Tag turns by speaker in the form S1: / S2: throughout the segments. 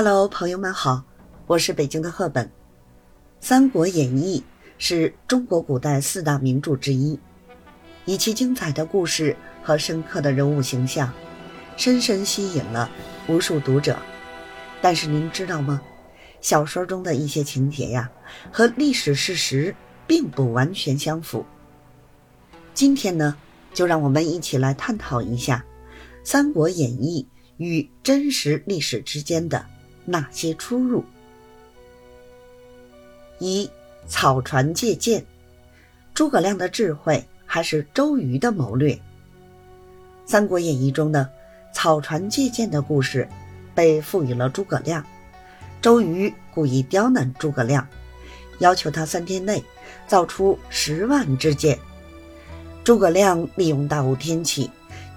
S1: Hello，朋友们好，我是北京的赫本。《三国演义》是中国古代四大名著之一，以其精彩的故事和深刻的人物形象，深深吸引了无数读者。但是您知道吗？小说中的一些情节呀，和历史事实并不完全相符。今天呢，就让我们一起来探讨一下《三国演义》与真实历史之间的那些出入。一、草船借箭，诸葛亮的智慧还是周瑜的谋略？《三国演义》中的草船借箭的故事被赋予了诸葛亮。周瑜故意刁难诸葛亮，要求他三天内造出十万支箭。诸葛亮利用大雾天气，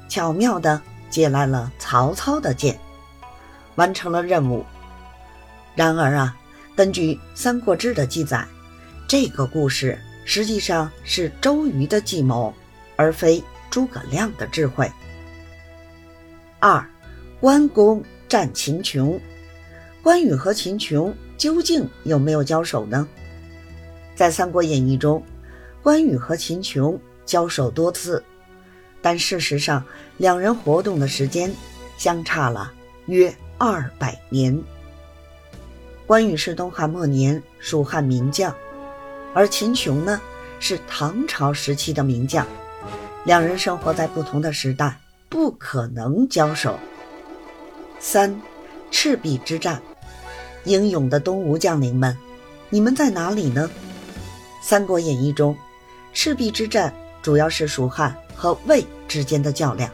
S1: 巧妙地借来了曹操的箭，完成了任务。然而啊，根据《三国志》的记载，这个故事实际上是周瑜的计谋，而非诸葛亮的智慧。二，关公战秦琼。关羽和秦琼究竟有没有交手呢？在《三国演义》中，关羽和秦琼交手多次，但事实上两人活动的时间相差了约二百年。关羽是东汉末年蜀汉名将，而秦琼呢是唐朝时期的名将，两人生活在不同的时代，不可能交手。三，赤壁之战。英勇的东吴将领们，你们在哪里呢？《三国演义》中，赤壁之战主要是蜀汉和魏之间的较量。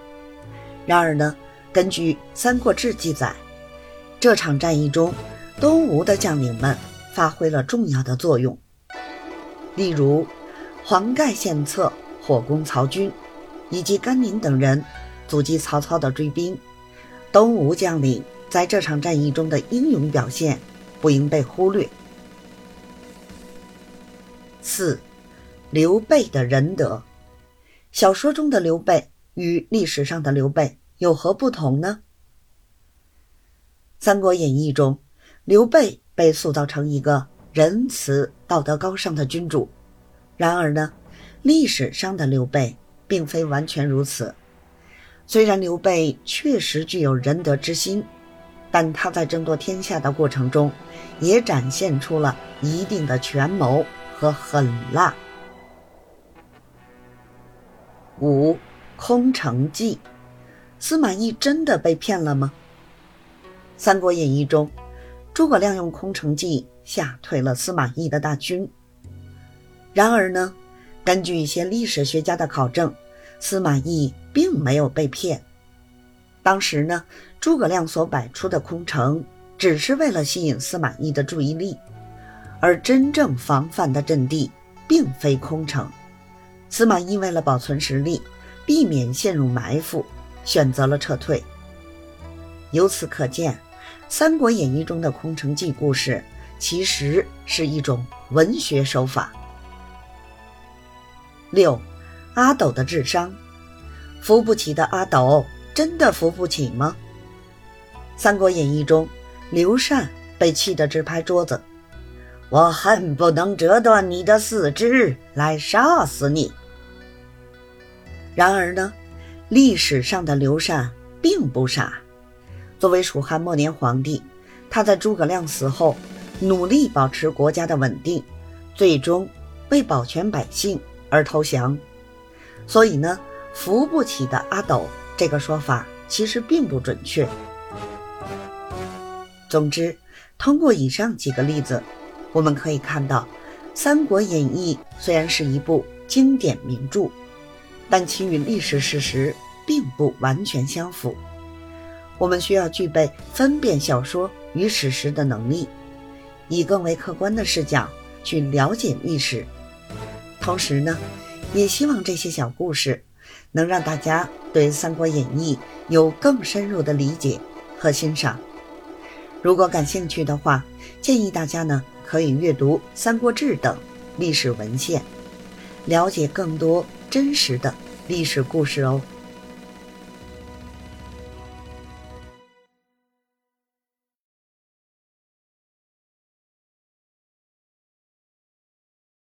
S1: 然而呢，根据《三国志》记载，这场战役中，东吴的将领们发挥了重要的作用。例如，黄盖献策火攻曹军，以及甘宁等人阻击曹操的追兵，东吴将领。在这场战役中的英勇表现不应被忽略。四，刘备的仁德。小说中的刘备与历史上的刘备有何不同呢？《三国演义》中，刘备被塑造成一个仁慈、道德高尚的君主。然而呢，历史上的刘备并非完全如此。虽然刘备确实具有仁德之心。但他在争夺天下的过程中，也展现出了一定的权谋和狠辣。五，空城计，司马懿真的被骗了吗？《三国演义》中，诸葛亮用空城计吓退了司马懿的大军。然而呢，根据一些历史学家的考证，司马懿并没有被骗。当时呢，诸葛亮所摆出的空城，只是为了吸引司马懿的注意力，而真正防范的阵地并非空城。司马懿为了保存实力，避免陷入埋伏，选择了撤退。由此可见，《三国演义》中的空城计故事其实是一种文学手法。六，阿斗的智商，扶不起的阿斗。真的扶不起吗？《三国演义》中，刘禅被气得直拍桌子：“我恨不能折断你的四肢来杀死你。”然而呢，历史上的刘禅并不傻。作为蜀汉末年皇帝，他在诸葛亮死后，努力保持国家的稳定，最终为保全百姓而投降。所以呢，扶不起的阿斗。这个说法其实并不准确。总之，通过以上几个例子，我们可以看到，《三国演义》虽然是一部经典名著，但其与历史事实并不完全相符。我们需要具备分辨小说与史实的能力，以更为客观的视角去了解历史。同时呢，也希望这些小故事。能让大家对《三国演义》有更深入的理解和欣赏。如果感兴趣的话，建议大家呢可以阅读《三国志》等历史文献，了解更多真实的历史故事哦。